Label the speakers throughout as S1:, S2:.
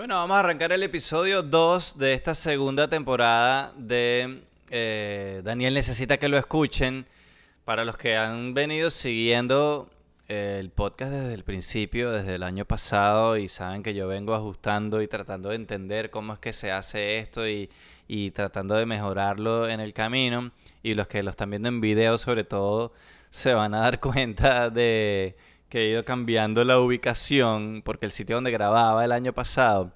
S1: Bueno, vamos a arrancar el episodio 2 de esta segunda temporada de eh, Daniel Necesita que lo escuchen. Para los que han venido siguiendo eh, el podcast desde el principio, desde el año pasado, y saben que yo vengo ajustando y tratando de entender cómo es que se hace esto y, y tratando de mejorarlo en el camino, y los que lo están viendo en video sobre todo, se van a dar cuenta de que he ido cambiando la ubicación porque el sitio donde grababa el año pasado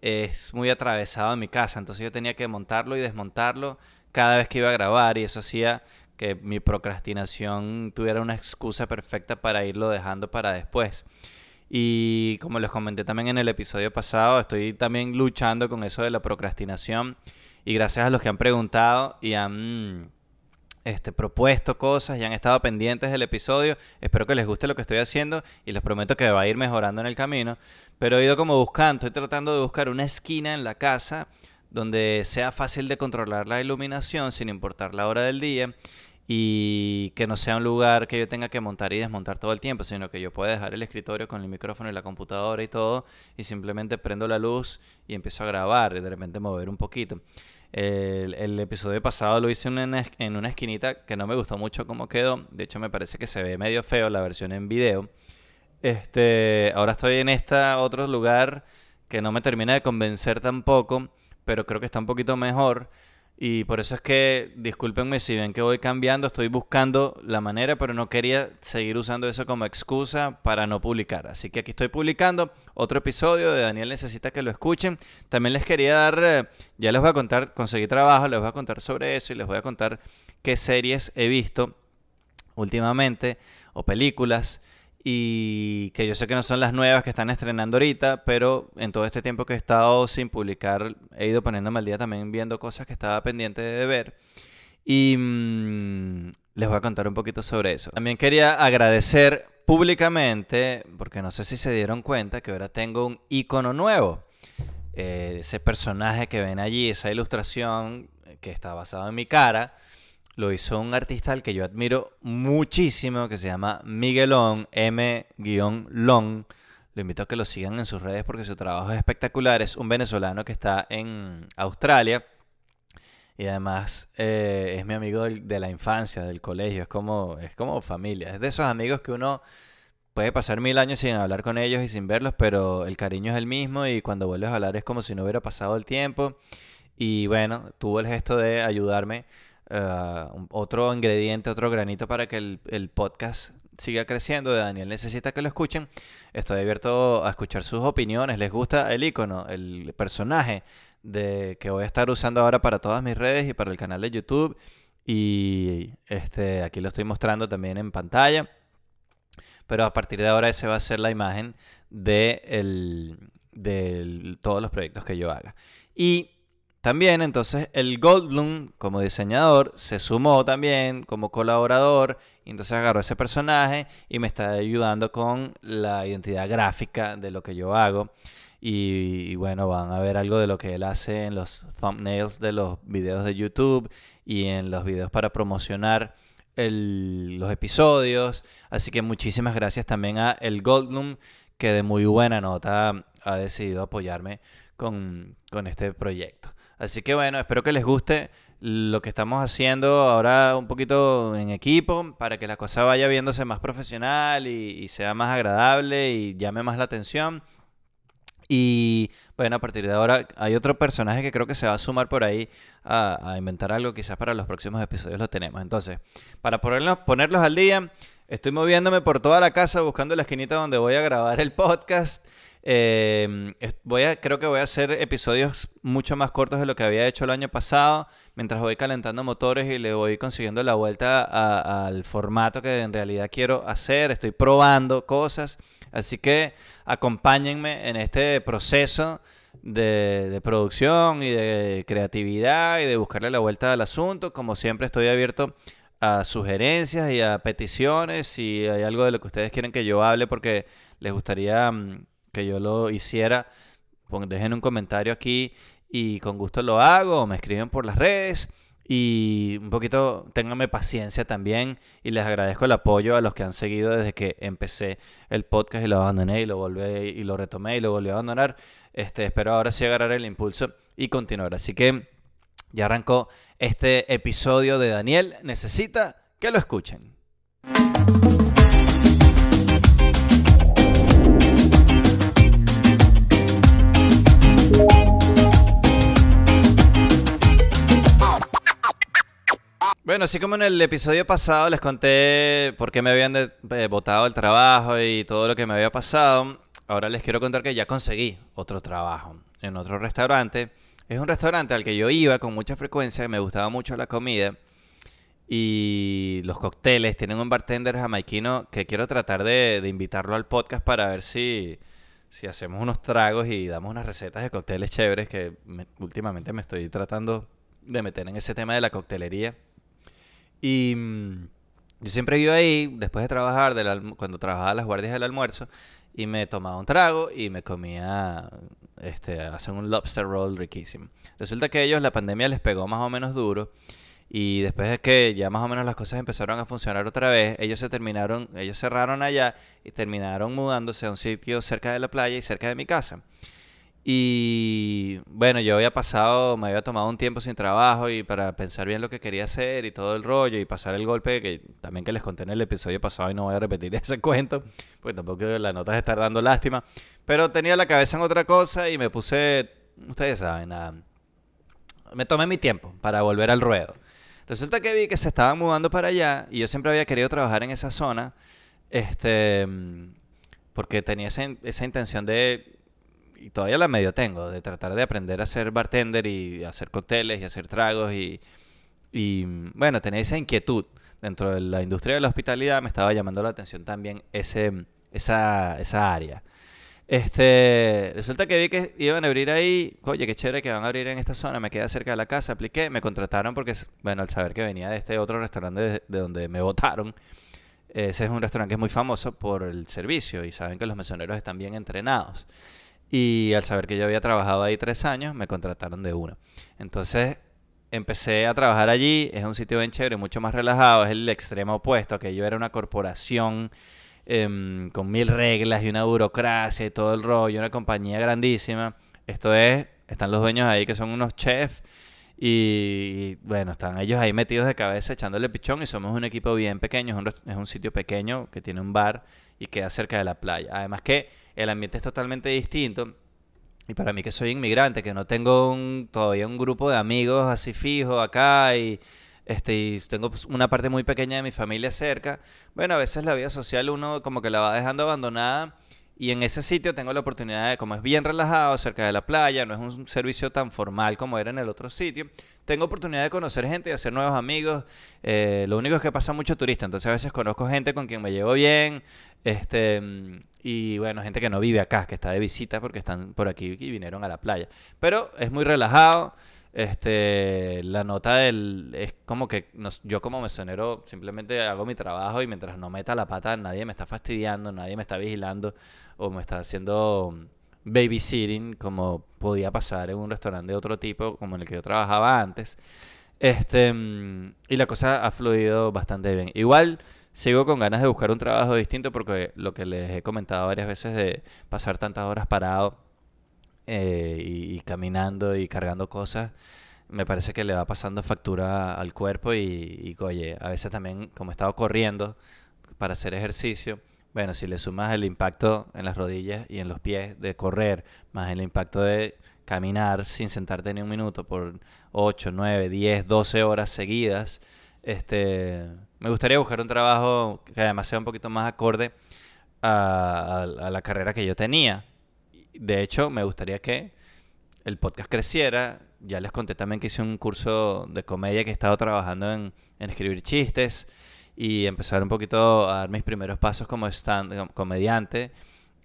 S1: es muy atravesado en mi casa, entonces yo tenía que montarlo y desmontarlo cada vez que iba a grabar y eso hacía que mi procrastinación tuviera una excusa perfecta para irlo dejando para después. Y como les comenté también en el episodio pasado, estoy también luchando con eso de la procrastinación y gracias a los que han preguntado y han este, propuesto cosas y han estado pendientes del episodio. Espero que les guste lo que estoy haciendo y les prometo que va a ir mejorando en el camino. Pero he ido como buscando, estoy tratando de buscar una esquina en la casa donde sea fácil de controlar la iluminación sin importar la hora del día y que no sea un lugar que yo tenga que montar y desmontar todo el tiempo, sino que yo pueda dejar el escritorio con el micrófono y la computadora y todo y simplemente prendo la luz y empiezo a grabar y de repente mover un poquito. El, episodio pasado lo hice en una, esquinita que no me gustó mucho cómo quedó. De hecho, me parece que se ve medio feo la versión en video. Este, ahora estoy en este otro lugar que no me termina de convencer tampoco, pero creo que está un poquito mejor. Y por eso es que, discúlpenme si ven que voy cambiando, estoy buscando la manera, pero no quería seguir usando eso como excusa para no publicar. Así que aquí estoy publicando otro episodio de Daniel Necesita que lo escuchen. También les quería dar, eh, ya les voy a contar, conseguí trabajo, les voy a contar sobre eso y les voy a contar qué series he visto últimamente o películas y que yo sé que no son las nuevas que están estrenando ahorita, pero en todo este tiempo que he estado sin publicar, he ido poniéndome al día también viendo cosas que estaba pendiente de ver. Y mm, les voy a contar un poquito sobre eso. También quería agradecer públicamente, porque no sé si se dieron cuenta, que ahora tengo un icono nuevo. Eh, ese personaje que ven allí, esa ilustración que está basada en mi cara lo hizo un artista al que yo admiro muchísimo, que se llama Miguelón, M-Long. Lo invito a que lo sigan en sus redes porque su trabajo es espectacular. Es un venezolano que está en Australia y además eh, es mi amigo de la infancia, del colegio. Es como, es como familia. Es de esos amigos que uno puede pasar mil años sin hablar con ellos y sin verlos, pero el cariño es el mismo y cuando vuelves a hablar es como si no hubiera pasado el tiempo. Y bueno, tuvo el gesto de ayudarme eh, otro ingrediente, otro granito para que el, podcast siga creciendo Daniel necesita que lo escuchen. Estoy abierto a escuchar sus opiniones. ¿Les gusta el icono, el personaje de que voy a estar usando ahora para todas mis redes y para el canal de YouTube? Y este aquí lo estoy mostrando también en pantalla. Pero a partir de ahora ese va a ser la imagen de, el, de todos los proyectos que yo haga. Y también entonces el Goldblum como diseñador se sumó también como colaborador y entonces agarró ese personaje y me está ayudando con la identidad gráfica de lo que yo hago. Y, bueno, van a ver algo de lo que él hace en los thumbnails de los videos de YouTube y en los videos para promocionar los episodios. Así que muchísimas gracias también a el Goldblum que de muy buena nota ha decidido apoyarme con, con este proyecto. Así que bueno, espero que les guste lo que estamos haciendo ahora un poquito en equipo para que la cosa vaya viéndose más profesional y, sea más agradable y llame más la atención. Y bueno, a partir de ahora hay otro personaje que creo que se va a sumar por ahí a, inventar algo, quizás para los próximos episodios lo tenemos. Entonces, para ponerlos, ponerlos al día, estoy moviéndome por toda la casa buscando la esquinita donde voy a grabar el podcast. Eh, voy a, creo que voy a hacer episodios mucho más cortos de lo que había hecho el año pasado, mientras voy calentando motores y le voy consiguiendo la vuelta al formato que en realidad quiero hacer. Estoy probando cosas, así que acompáñenme en este proceso de, producción y de creatividad y de buscarle la vuelta al asunto. Como siempre estoy abierto a sugerencias y a peticiones si hay algo de lo que ustedes quieren que yo hable porque les gustaría mm, que yo lo hiciera, dejen un comentario aquí y con gusto lo hago, me escriben por las redes y un poquito ténganme paciencia también y les agradezco el apoyo a los que han seguido desde que empecé el podcast y lo abandoné y lo volví y lo retomé y lo volví a abandonar. Este, espero ahora sí agarrar el impulso y continuar. Así que ya arrancó este episodio de Daniel. Necesita que lo escuchen. Bueno, así como en el episodio pasado les conté por qué me habían eh, botado el trabajo y todo lo que me había pasado, ahora les quiero contar que ya conseguí otro trabajo en otro restaurante. Es un restaurante al que yo iba con mucha frecuencia, me gustaba mucho la comida y los cócteles. Tienen un bartender jamaiquino que quiero tratar de, invitarlo al podcast para ver si, si, hacemos unos tragos y damos unas recetas de cócteles chéveres que últimamente me estoy tratando de meter en ese tema de la coctelería. Y mm, yo siempre iba ahí, después de trabajar, cuando trabajaba las guardias del almuerzo, y me tomaba un trago y me comía, este, hacen un lobster roll riquísimo. Resulta que ellos la pandemia les pegó más o menos duro. Y después de que ya más o menos las cosas empezaron a funcionar otra vez, ellos se terminaron, ellos cerraron allá y terminaron mudándose a un sitio cerca de la playa y cerca de mi casa. Y bueno, yo había pasado, me había tomado un tiempo sin trabajo y para pensar bien lo que quería hacer y todo el rollo y pasar el golpe que también que les conté en el episodio pasado y no voy a repetir ese cuento, pues tampoco la nota es estar dando lástima, pero tenía la cabeza en otra cosa y me puse, ustedes saben, me tomé mi tiempo para volver al ruedo. Resulta que vi que se estaban mudando para allá y yo siempre había querido trabajar en esa zona, este, porque tenía esa, esa intención de y todavía la medio tengo, de tratar de aprender a ser bartender y hacer cócteles y hacer tragos y, y bueno, tenía esa inquietud dentro de la industria de la hospitalidad, me estaba llamando la atención también ese, esa, esa área. Este, resulta que vi que iban a abrir ahí, oye, qué chévere que van a abrir en esta zona, me queda cerca de la casa, apliqué, me contrataron porque, bueno, al saber que venía de este otro restaurante de, de donde me votaron, ese es un restaurante que es muy famoso por el servicio y saben que los mesoneros están bien entrenados. Y al saber que yo había trabajado ahí tres años, me contrataron de una. Entonces empecé a trabajar allí. Es un sitio bien chévere, mucho más relajado. Es el extremo opuesto, que yo era una corporación em, con mil reglas y una burocracia y todo el rollo, una compañía grandísima. Esto es, están los dueños ahí que son unos chefs. Y, bueno, están ellos ahí metidos de cabeza echándole pichón y somos un equipo bien pequeño, es un, es un sitio pequeño que tiene un bar y queda cerca de la playa. Además que el ambiente es totalmente distinto. Y para mí que soy inmigrante, que no tengo un, todavía un grupo de amigos así fijo acá y, este, y tengo pues, una parte muy pequeña de mi familia cerca, bueno, a veces la vida social uno como que la va dejando abandonada y en ese sitio tengo la oportunidad de, como es bien relajado, cerca de la playa, no es un servicio tan formal como era en el otro sitio, tengo oportunidad de conocer gente y hacer nuevos amigos. Eh, lo único es que pasa mucho turista, entonces a veces conozco gente con quien me llevo bien, este, y bueno, gente que no vive acá, que está de visita porque están por aquí y vinieron a la playa. Pero es muy relajado. Este, la nota del es como que yo como mesonero simplemente hago mi trabajo y mientras no meta la pata nadie me está fastidiando, nadie me está vigilando o me está haciendo babysitting como podía pasar en un restaurante de otro tipo como en el que yo trabajaba antes. Este, y la cosa ha fluido bastante bien. Igual sigo con ganas de buscar un trabajo distinto porque lo que les he comentado varias veces de pasar tantas horas parado eh, y, caminando y cargando cosas, me parece que le va pasando factura al cuerpo y, y, oye, a veces también como he estado corriendo para hacer ejercicio, bueno, si le sumas el impacto en las rodillas y en los pies de correr, más el impacto de caminar sin sentarte ni un minuto por 8, 9, 10, 12 horas seguidas, este, me gustaría buscar un trabajo que además sea un poquito más acorde a la carrera que yo tenía de hecho, me gustaría que el podcast creciera. Ya les conté también que hice un curso de comedia que he estado trabajando en, escribir chistes y empezar un poquito a dar mis primeros pasos como stand comediante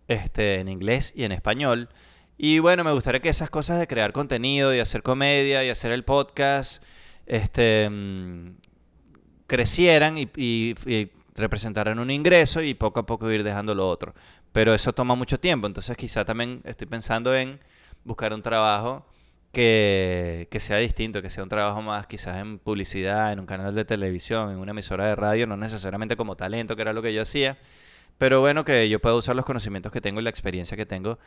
S1: este, en inglés y en español. Y bueno, me gustaría que esas cosas de crear contenido y hacer comedia y hacer el podcast este, mm, crecieran y representaran un ingreso y poco a poco ir dejando lo otro. Pero eso toma mucho tiempo, entonces quizá también estoy pensando en buscar un trabajo que, que, sea distinto, que sea un trabajo más quizás en publicidad, en un canal de televisión, en una emisora de radio, no necesariamente como talento, que era lo que yo hacía, pero bueno, que yo pueda usar los conocimientos que tengo y la experiencia que tengo.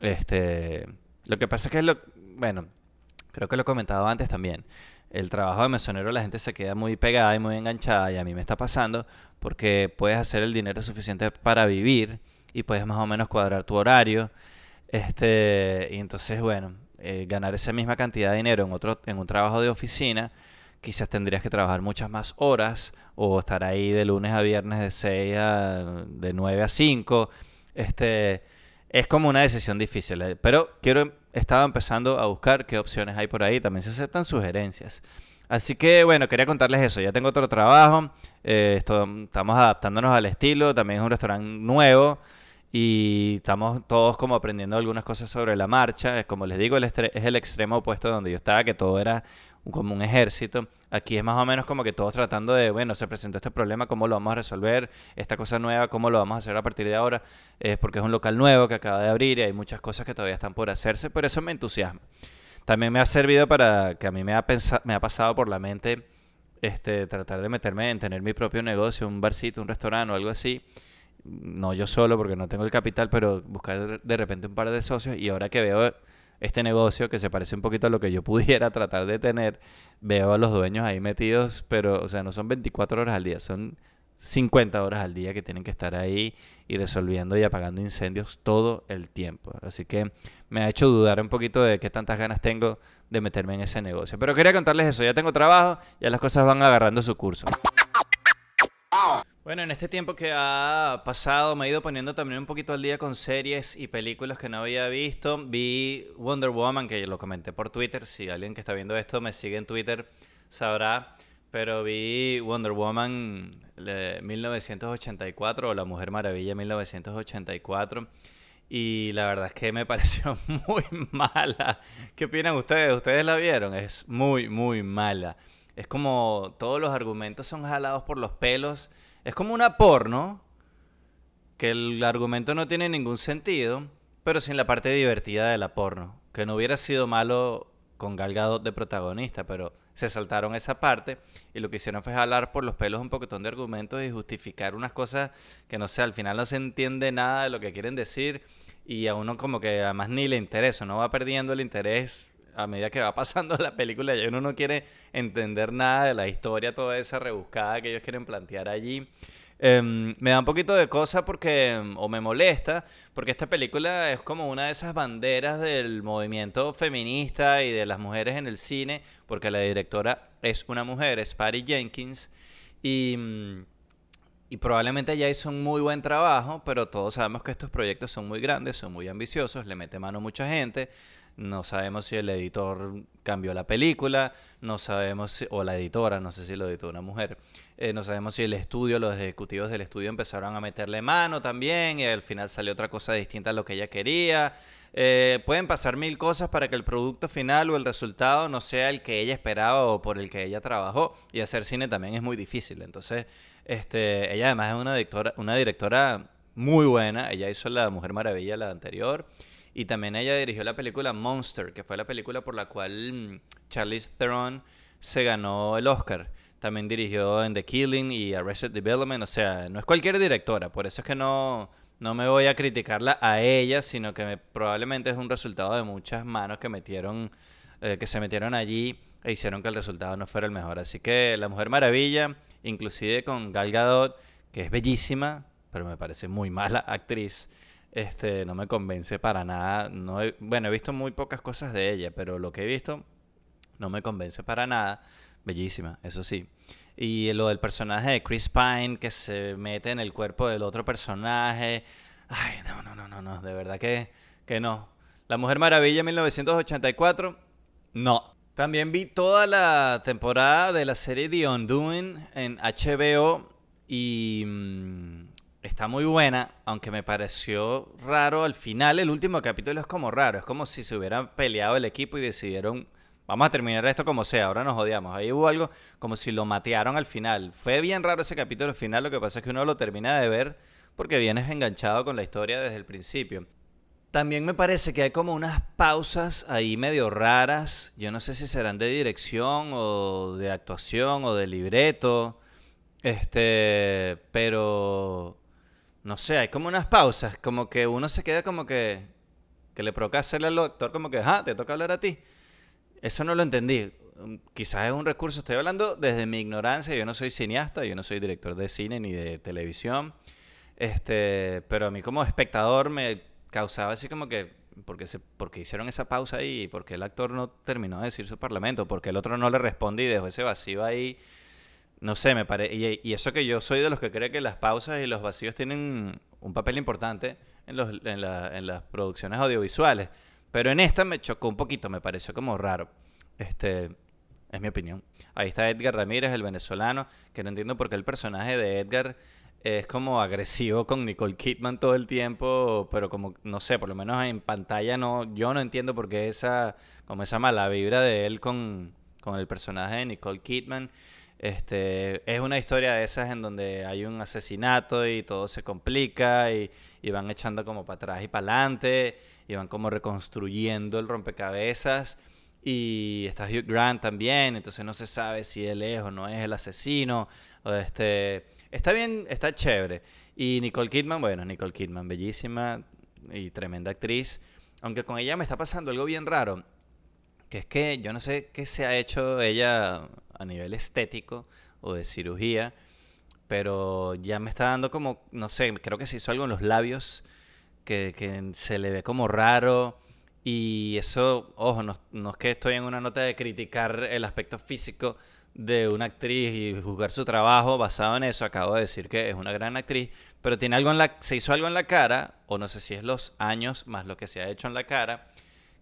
S1: Este, lo que pasa es que, lo, bueno, creo que lo he comentado antes también. El trabajo de mesonero la gente se queda muy pegada y muy enganchada y a mí me está pasando porque puedes hacer el dinero suficiente para vivir y puedes más o menos cuadrar tu horario. Este, y entonces, bueno, eh, ganar esa misma cantidad de dinero en, otro, en un trabajo de oficina, quizás tendrías que trabajar muchas más horas o estar ahí de lunes a viernes de 6 a, de 9 a 5. Este, es como una decisión difícil, eh, pero quiero estaba empezando a buscar qué opciones hay por ahí, también se aceptan sugerencias. Así que bueno, quería contarles eso, ya tengo otro trabajo, eh, estamos adaptándonos al estilo, también es un restaurante nuevo y estamos todos como aprendiendo algunas cosas sobre la marcha, como les digo, es el extremo opuesto de donde yo estaba, que todo era como un ejército. Aquí es más o menos como que todos tratando de, bueno, se presentó este problema, ¿cómo lo vamos a resolver? Esta cosa nueva, ¿cómo lo vamos a hacer a partir de ahora? Es porque es un local nuevo que acaba de abrir y hay muchas cosas que todavía están por hacerse, pero eso me entusiasma. También me ha servido para que a mí me ha, me ha pasado por la mente este, tratar de meterme en tener mi propio negocio, un barcito, un restaurante o algo así. No yo solo porque no tengo el capital, pero buscar de repente un par de socios y ahora que veo este negocio que se parece un poquito a lo que yo pudiera tratar de tener, veo a los dueños ahí metidos, pero, o sea, no son 24 horas al día, son 50 horas al día que tienen que estar ahí y resolviendo y apagando incendios todo el tiempo. Así que me ha hecho dudar un poquito de qué tantas ganas tengo de meterme en ese negocio. Pero quería contarles eso, ya tengo trabajo, ya las cosas van agarrando su curso. Bueno, en este tiempo que ha pasado me he ido poniendo también un poquito al día con series y películas que no había visto. Vi Wonder Woman, que lo comenté por Twitter. Si alguien que está viendo esto me sigue en Twitter sabrá. Pero vi Wonder Woman 1984 o La Mujer Maravilla 1984. Y la verdad es que me pareció muy mala. ¿Qué opinan ustedes? ¿Ustedes la vieron? Es muy, muy mala. Es como todos los argumentos son jalados por los pelos es como una porno, que el argumento no tiene ningún sentido, pero sin la parte divertida de la porno. Que no hubiera sido malo con Gal de protagonista, pero se saltaron esa parte y lo que hicieron fue jalar por los pelos un poquitón de argumentos y justificar unas cosas que no sé, al final no se entiende nada de lo que quieren decir y a uno como que además ni le interesa, no va perdiendo el interés a medida que va pasando la película, ya uno no quiere entender nada de la historia, toda esa rebuscada que ellos quieren plantear allí. Em, me da un poquito de cosa porque, o me molesta, porque esta película es como una de esas banderas del movimiento feminista y de las mujeres en el cine, porque la directora es una mujer, es Patty Jenkins, y, y probablemente ella hizo un muy buen trabajo, pero todos sabemos que estos proyectos son muy grandes, son muy ambiciosos, le mete mano mucha gente, no sabemos si el editor cambió la película, no sabemos, o la editora, no sé si lo editó una mujer, eh, no sabemos si el estudio, los ejecutivos del estudio empezaron a meterle mano también y al final salió otra cosa distinta a lo que ella quería. Eh, pueden pasar mil cosas para que el producto final o el resultado no sea el que ella esperaba o por el que ella trabajó. Y hacer cine también es muy difícil. Entonces, este, ella además es una directora, una directora muy buena. Ella hizo La Mujer Maravilla, la anterior. Y también ella dirigió la película Monster, que fue la película por la cual mm, Charlize Theron se ganó el Oscar. También dirigió en The Killing y Arrested Development. O sea, no es cualquier directora. Por eso es que no, no me voy a criticarla a ella, sino que probablemente es un resultado de muchas manos que metieron, eh, que se metieron allí e hicieron que el resultado no fuera el mejor. Así que La Mujer Maravilla, inclusive con Gal Gadot, que es bellísima, pero me parece muy mala actriz este, no me convence para nada. No bueno, he visto muy pocas cosas de ella, pero lo que he visto no me convence para nada. Bellísima, eso sí. Y lo del personaje de Chris Pine que se mete en el cuerpo del otro personaje. Ay, no, no, no, no, no. De verdad que, que no. La Mujer Maravilla 1984, no. También vi toda la temporada de la serie The Undoing en HBO y mm, Está muy buena, aunque me pareció raro al final. El último capítulo es como raro. Es como si se hubieran peleado el equipo y decidieron, vamos a terminar esto como sea, ahora nos odiamos. Ahí hubo algo como si lo matearon al final. Fue bien raro ese capítulo al final. Lo que pasa es que uno lo termina de ver porque vienes enganchado con la historia desde el principio. También me parece que hay como unas pausas ahí medio raras. Yo no sé si serán de dirección o de actuación o de libreto. Este, pero no sé, hay como unas pausas, como que uno se queda como que, que le provoca hacerle al doctor como que, ah, te toca hablar a ti. Eso no lo entendí. Um, quizás es un recurso, estoy hablando desde mi ignorancia, yo no soy cineasta, yo no soy director de cine ni de televisión, este, pero a mí como espectador me causaba así como que, porque, se, porque hicieron esa pausa ahí, porque el actor no terminó de decir su parlamento, porque el otro no le responde y dejó ese vacío ahí no sé, me parece. Y, eso que yo soy de los que cree que las pausas y los vacíos tienen un papel importante en, los, en, la, en las producciones audiovisuales. Pero en esta me chocó un poquito, me pareció como raro. Este. Es mi opinión. Ahí está Edgar Ramírez, el venezolano, que no entiendo por qué el personaje de Edgar es como agresivo con Nicole Kidman todo el tiempo, pero como, no sé, por lo menos en pantalla no, yo no entiendo por qué esa, como esa mala vibra de él con, con el personaje de Nicole Kidman. Este, es una historia de esas en donde hay un asesinato y todo se complica y, van echando como para atrás y para adelante y van como reconstruyendo el rompecabezas y está Hugh Grant también, entonces no se sabe si él es o no es el asesino. O este, está bien, está chévere. Y Nicole Kidman, bueno, Nicole Kidman, bellísima y tremenda actriz. Aunque con ella me está pasando algo bien raro, es que yo no sé qué se ha hecho ella a nivel estético o de cirugía, pero ya me está dando como, no sé, creo que se hizo algo en los labios que, que se le ve como raro. Y eso, ojo, no, no, es que estoy en una nota de criticar el aspecto físico de una actriz y juzgar su trabajo basado en eso. Acabo de decir que es una gran actriz, pero tiene algo en la, se hizo algo en la cara, o no sé si es los años más lo que se ha hecho en la cara,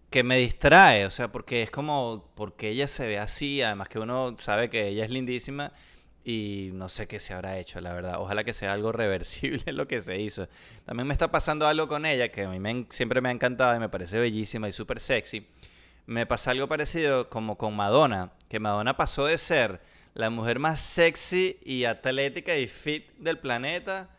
S1: que me distrae, o sea, porque es como, porque ella se ve así, además que uno sabe que ella es lindísima y no sé qué se habrá hecho, la verdad. Ojalá que sea algo reversible lo que se hizo. También me está pasando algo con ella que a mí siempre me ha encantado y me parece bellísima y súper sexy. Me pasa algo parecido como con Madonna, que Madonna pasó de ser la mujer más sexy y atlética y fit del planeta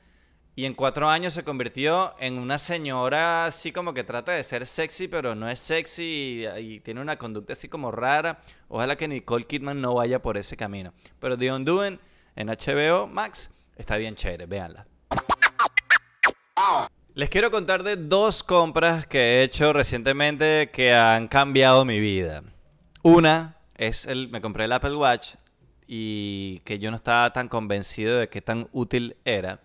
S1: y en cuatro años se convirtió en una señora así como que trata de ser sexy, pero no es sexy y, tiene una conducta así como rara. Ojalá que Nicole Kidman no vaya por ese camino. Pero The Undoing en HBO Max está bien chévere, véanla. Les quiero contar de dos compras que he hecho recientemente que han cambiado mi vida. Una es el, me compré el Apple Watch y que yo no estaba tan convencido de qué tan útil era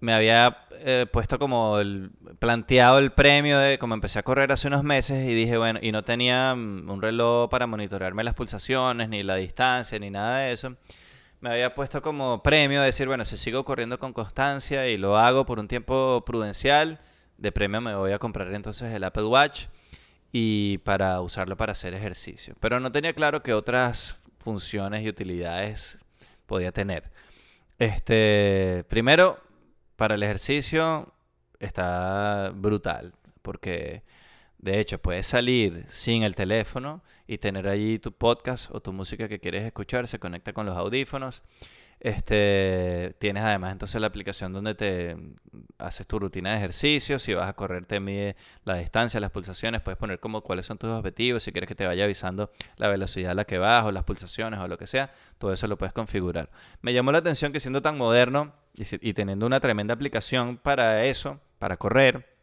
S1: me había eh, puesto como el, planteado el premio de como empecé a correr hace unos meses y dije, bueno, y no tenía mm, un reloj para monitorearme las pulsaciones, ni la distancia, ni nada de eso. Me había puesto como premio decir, bueno, si sigo corriendo con constancia y lo hago por un tiempo prudencial, de premio me voy a comprar entonces el Apple Watch y para usarlo para hacer ejercicio. Pero no tenía claro qué otras funciones y utilidades podía tener. Este, primero, para el ejercicio está brutal, porque de hecho puedes salir sin el teléfono y tener allí tu podcast o tu música que quieres escuchar, se conecta con los audífonos. Este, tienes además entonces la aplicación donde te haces tu rutina de ejercicio, si vas a correr te mide la distancia, las pulsaciones, puedes poner como cuáles son tus objetivos, si quieres que te vaya avisando la velocidad a la que vas o las pulsaciones o lo que sea, todo eso lo puedes configurar. Me llamó la atención que siendo tan moderno y, teniendo una tremenda aplicación para eso, para correr,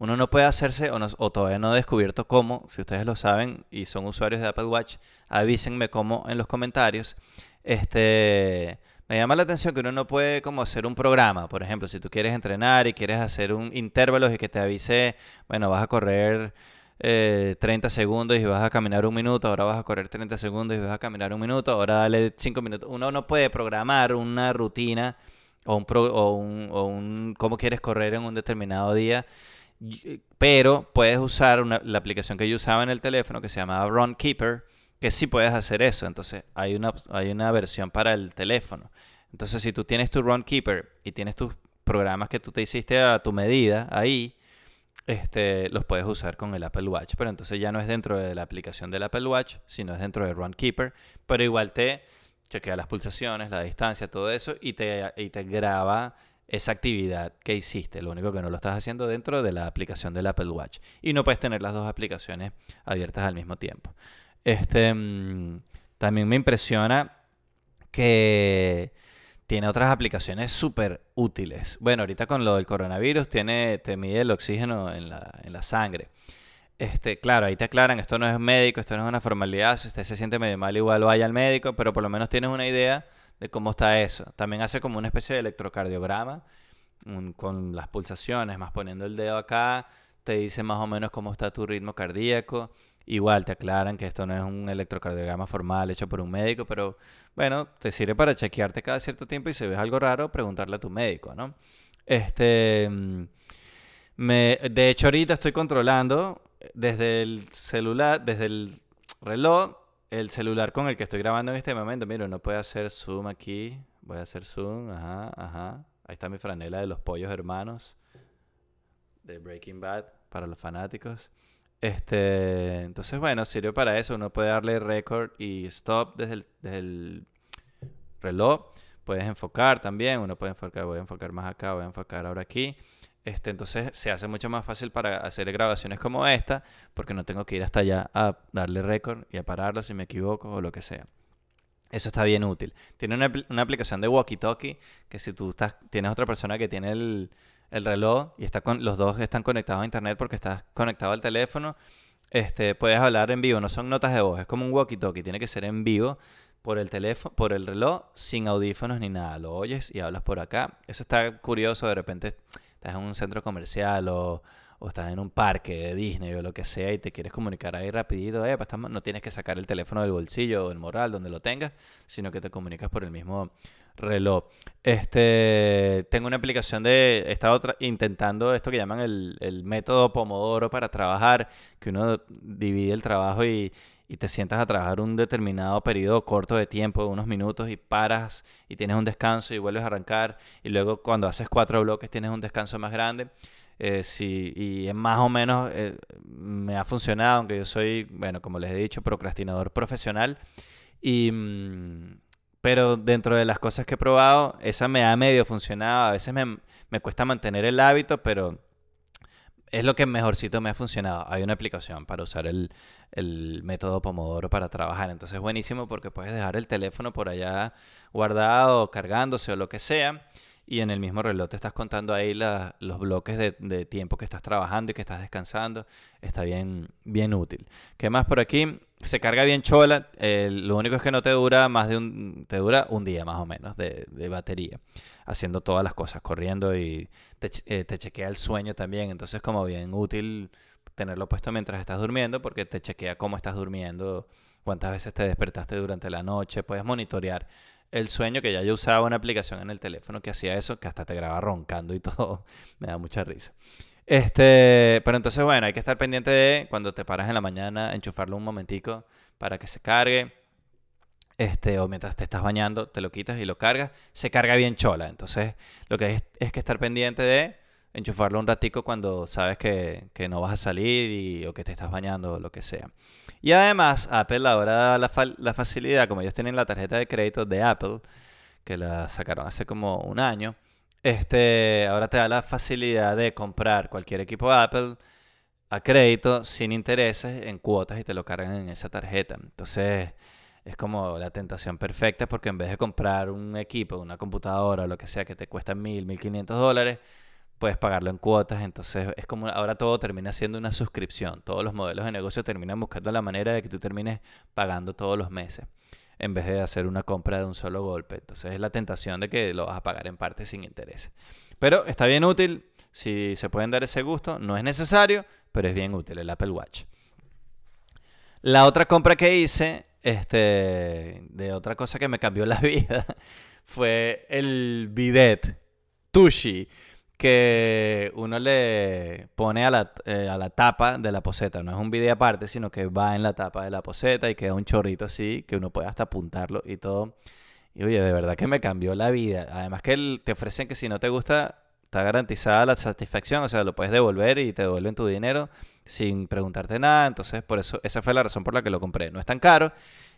S1: uno no puede hacerse, o, o, todavía no he descubierto cómo, si ustedes lo saben y son usuarios de Apple Watch, avísenme cómo en los comentarios. Este, me llama la atención que uno no puede como hacer un programa, por ejemplo, si tú quieres entrenar y quieres hacer un intervalo y que te avise, bueno, vas a correr 30 eh, segundos y vas a caminar un minuto, ahora vas a correr 30 segundos y vas a caminar un minuto, ahora dale 5 minutos. Uno no puede programar una rutina o un, o un, o un cómo quieres correr en un determinado día, pero puedes usar la aplicación que yo usaba en el teléfono que se llamaba Runkeeper que sí puedes hacer eso. Entonces, hay una, hay una versión para el teléfono. Entonces, si tú tienes tu Runkeeper y tienes tus programas que tú te hiciste a tu medida ahí, este, los puedes usar con el Apple Watch. Pero entonces ya no es dentro de la aplicación del Apple Watch, sino es dentro de Runkeeper. Pero igual te chequea las pulsaciones, la distancia, todo eso, y te, y te graba esa actividad que hiciste. Lo único que no lo estás haciendo dentro de la aplicación del Apple Watch. Y no puedes tener las dos aplicaciones abiertas al mismo tiempo. Este, mm, también me impresiona que tiene otras aplicaciones súper útiles. Bueno, ahorita con lo del coronavirus tiene, te mide el oxígeno en la, en la sangre. Este, claro, ahí te aclaran, esto no es médico, esto no es una formalidad, si usted se siente medio mal igual vaya al médico, pero por lo menos tienes una idea de cómo está eso. También hace como una especie de electrocardiograma con las pulsaciones, más poniendo el dedo acá, te dice más o menos cómo está tu ritmo cardíaco. Igual te aclaran que esto no es un electrocardiograma formal hecho por un médico, pero bueno, te sirve para chequearte cada cierto tiempo y si ves algo raro, preguntarle a tu médico, ¿no? Este, mm, de hecho ahorita estoy controlando desde el celular, desde el reloj, el celular con el que estoy grabando en este momento. Mira, no puede hacer zoom aquí. Voy a hacer zoom, ajá, ajá. Ahí está mi franela de los pollos hermanos de Breaking Bad para los fanáticos. Este, entonces, bueno, sirve para eso. Uno puede darle record y stop desde el, desde el reloj. Puedes enfocar también. Uno puede enfocar, voy a enfocar más acá, voy a enfocar ahora aquí. Este, entonces se hace mucho más fácil para hacer grabaciones como esta, porque no tengo que ir hasta allá a darle récord y a pararlo si me equivoco o lo que sea. Eso está bien útil. Tiene una, una aplicación de walkie-talkie que si tú estás, tienes otra persona que tiene el, el reloj y está con, los dos están conectados a internet porque estás conectado al teléfono, este, puedes hablar en vivo. No son notas de voz, es como un walkie-talkie. Tiene que ser en vivo por el teléfono, por el reloj, sin audífonos ni nada. Lo oyes y hablas por acá. Eso está curioso. De repente estás en un centro comercial o, estás en un parque de Disney o lo que sea y te quieres comunicar ahí rapidito, no tienes que sacar el teléfono del bolsillo o el moral donde lo tengas, sino que te comunicas por el mismo reloj. Este, tengo una aplicación de, he estado intentando esto que llaman el, el método Pomodoro para trabajar, que uno divide el trabajo y, y te sientas a trabajar un determinado periodo corto de tiempo, unos minutos, y paras y tienes un descanso y vuelves a arrancar, y luego cuando haces cuatro bloques tienes un descanso más grande. Eh, sí, y más o menos eh, me ha funcionado, aunque yo soy, bueno, como les he dicho, procrastinador profesional. Y, mm, pero dentro de las cosas que he probado, esa me ha medio funcionado. A veces me, me cuesta mantener el hábito, pero es lo que mejorcito me ha funcionado. Hay una aplicación para usar el, el método Pomodoro para trabajar. Entonces es buenísimo porque puedes dejar el teléfono por allá guardado, cargándose o lo que sea. Y en el mismo reloj te estás contando ahí los bloques de, tiempo que estás trabajando y que estás descansando. Está bien, bien útil. ¿Qué más por aquí? Se carga bien chola. lo único es que no te dura más de un... Te dura un día más o menos de, de batería. Haciendo todas las cosas, corriendo y te, eh, te chequea el sueño también. Entonces como bien útil tenerlo puesto mientras estás durmiendo porque te chequea cómo estás durmiendo, cuántas veces te despertaste durante la noche, puedes monitorear el sueño, que ya yo usaba una aplicación en el teléfono que hacía eso, que hasta te graba roncando y todo, me da mucha risa. Este, pero entonces bueno, hay que estar pendiente de cuando te paras en la mañana, enchufarlo un momentico para que se cargue. Este, o mientras te estás bañando, te lo quitas y lo cargas, se carga bien chola. Entonces, lo que es, es que estar pendiente de enchufarlo un ratico cuando sabes que, no vas a salir y, o que te estás bañando o lo que sea. Y además, Apple ahora la, la facilidad, como ellos tienen la tarjeta de crédito de Apple, que la sacaron hace como un año, este, ahora te da la facilidad de comprar cualquier equipo Apple a crédito sin intereses en cuotas y te lo cargan en esa tarjeta. Entonces es como la tentación perfecta porque en vez de comprar un equipo, una computadora o lo que sea que te cuesta mil, mil quinientos dólares, puedes pagarlo en cuotas, entonces es como ahora todo termina siendo una suscripción, todos los modelos de negocio terminan buscando la manera de que tú termines pagando todos los meses en vez de hacer una compra de un solo golpe. Entonces es la tentación de que lo vas a pagar en parte sin interés. Pero está bien útil, si se pueden dar ese gusto, no es necesario, pero es bien útil el Apple Watch. La otra compra que hice, este, de otra cosa que me cambió la vida, fue el bidet Tushi que uno le pone a la, eh, a la tapa de la poseta. No es un video aparte, sino que va en la tapa de la poseta y queda un chorrito así que uno puede hasta apuntarlo y todo. Y oye, de verdad que me cambió la vida. Además que te ofrecen que si no te gusta, está garantizada la satisfacción. O sea, lo puedes devolver y te devuelven tu dinero sin preguntarte nada. Entonces, por eso, esa fue la razón por la que lo compré. No es tan caro.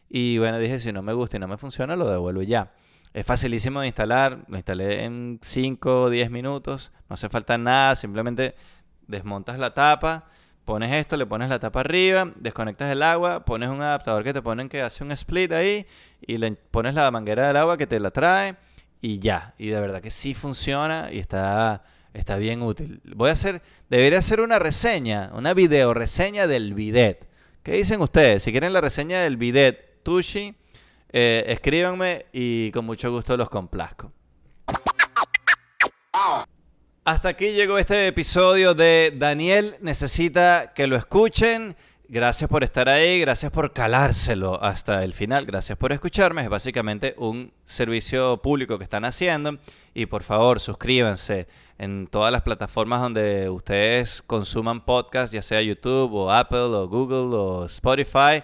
S1: Y bueno, dije, si no me gusta y no me funciona, lo devuelvo ya. Es facilísimo de instalar, lo instalé en 5 o 10 minutos, no hace falta nada, simplemente desmontas la tapa, pones esto, le pones la tapa arriba, desconectas el agua, pones un adaptador que te ponen que hace un split ahí y le pones la manguera del agua que te la trae y ya. Y de verdad que sí funciona y está, está bien útil. Voy a hacer, debería hacer una reseña, una video reseña del bidet. ¿Qué dicen ustedes? Si quieren la reseña del bidet Tushi, eh, escríbanme y con mucho gusto los complazco. Hasta aquí llegó este episodio de Daniel Necesita que lo escuchen. Gracias por estar ahí, gracias por calárselo hasta el final, gracias por escucharme. Es básicamente un servicio público que están haciendo. Y por favor, suscríbanse en todas las plataformas donde ustedes consuman podcast, ya sea YouTube o Apple o Google o Spotify.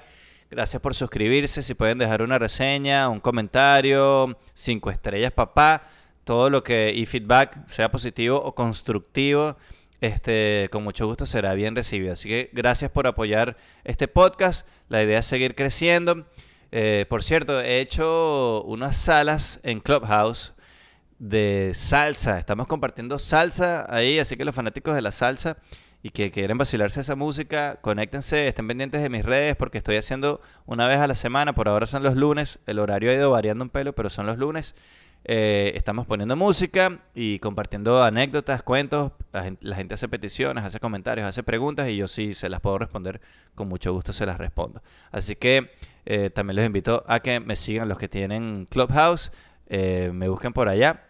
S1: Gracias por suscribirse. Si pueden dejar una reseña, un comentario, cinco estrellas, papá. Todo lo que y feedback, sea positivo o constructivo este, con mucho gusto será bien recibido. Así que gracias por apoyar este podcast. La idea es seguir creciendo. Eh, por cierto, he hecho unas salas en Clubhouse de salsa. Estamos compartiendo salsa ahí, así que los fanáticos de la salsa y que quieren vacilarse esa música, conéctense, estén pendientes de mis redes porque estoy haciendo una vez a la semana. Por ahora son los lunes. El horario ha ido variando un pelo, pero son los lunes. Eh, estamos poniendo música y compartiendo anécdotas, cuentos. La gente, hace peticiones, hace comentarios, hace preguntas y yo sí se las puedo responder, con mucho gusto se las respondo. Así que eh, también les invito a que me sigan los que tienen Clubhouse, eh, me busquen por allá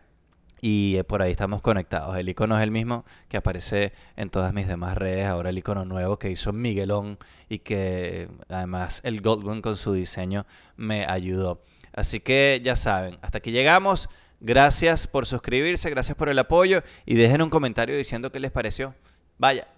S1: y por ahí estamos conectados. El icono es el mismo que aparece en todas mis demás redes. Ahora el icono nuevo que hizo Miguelón y que además el Goldwyn con su diseño me ayudó. Así que ya saben, hasta aquí llegamos. Gracias por suscribirse, gracias por el apoyo y dejen un comentario diciendo qué les pareció. Vaya.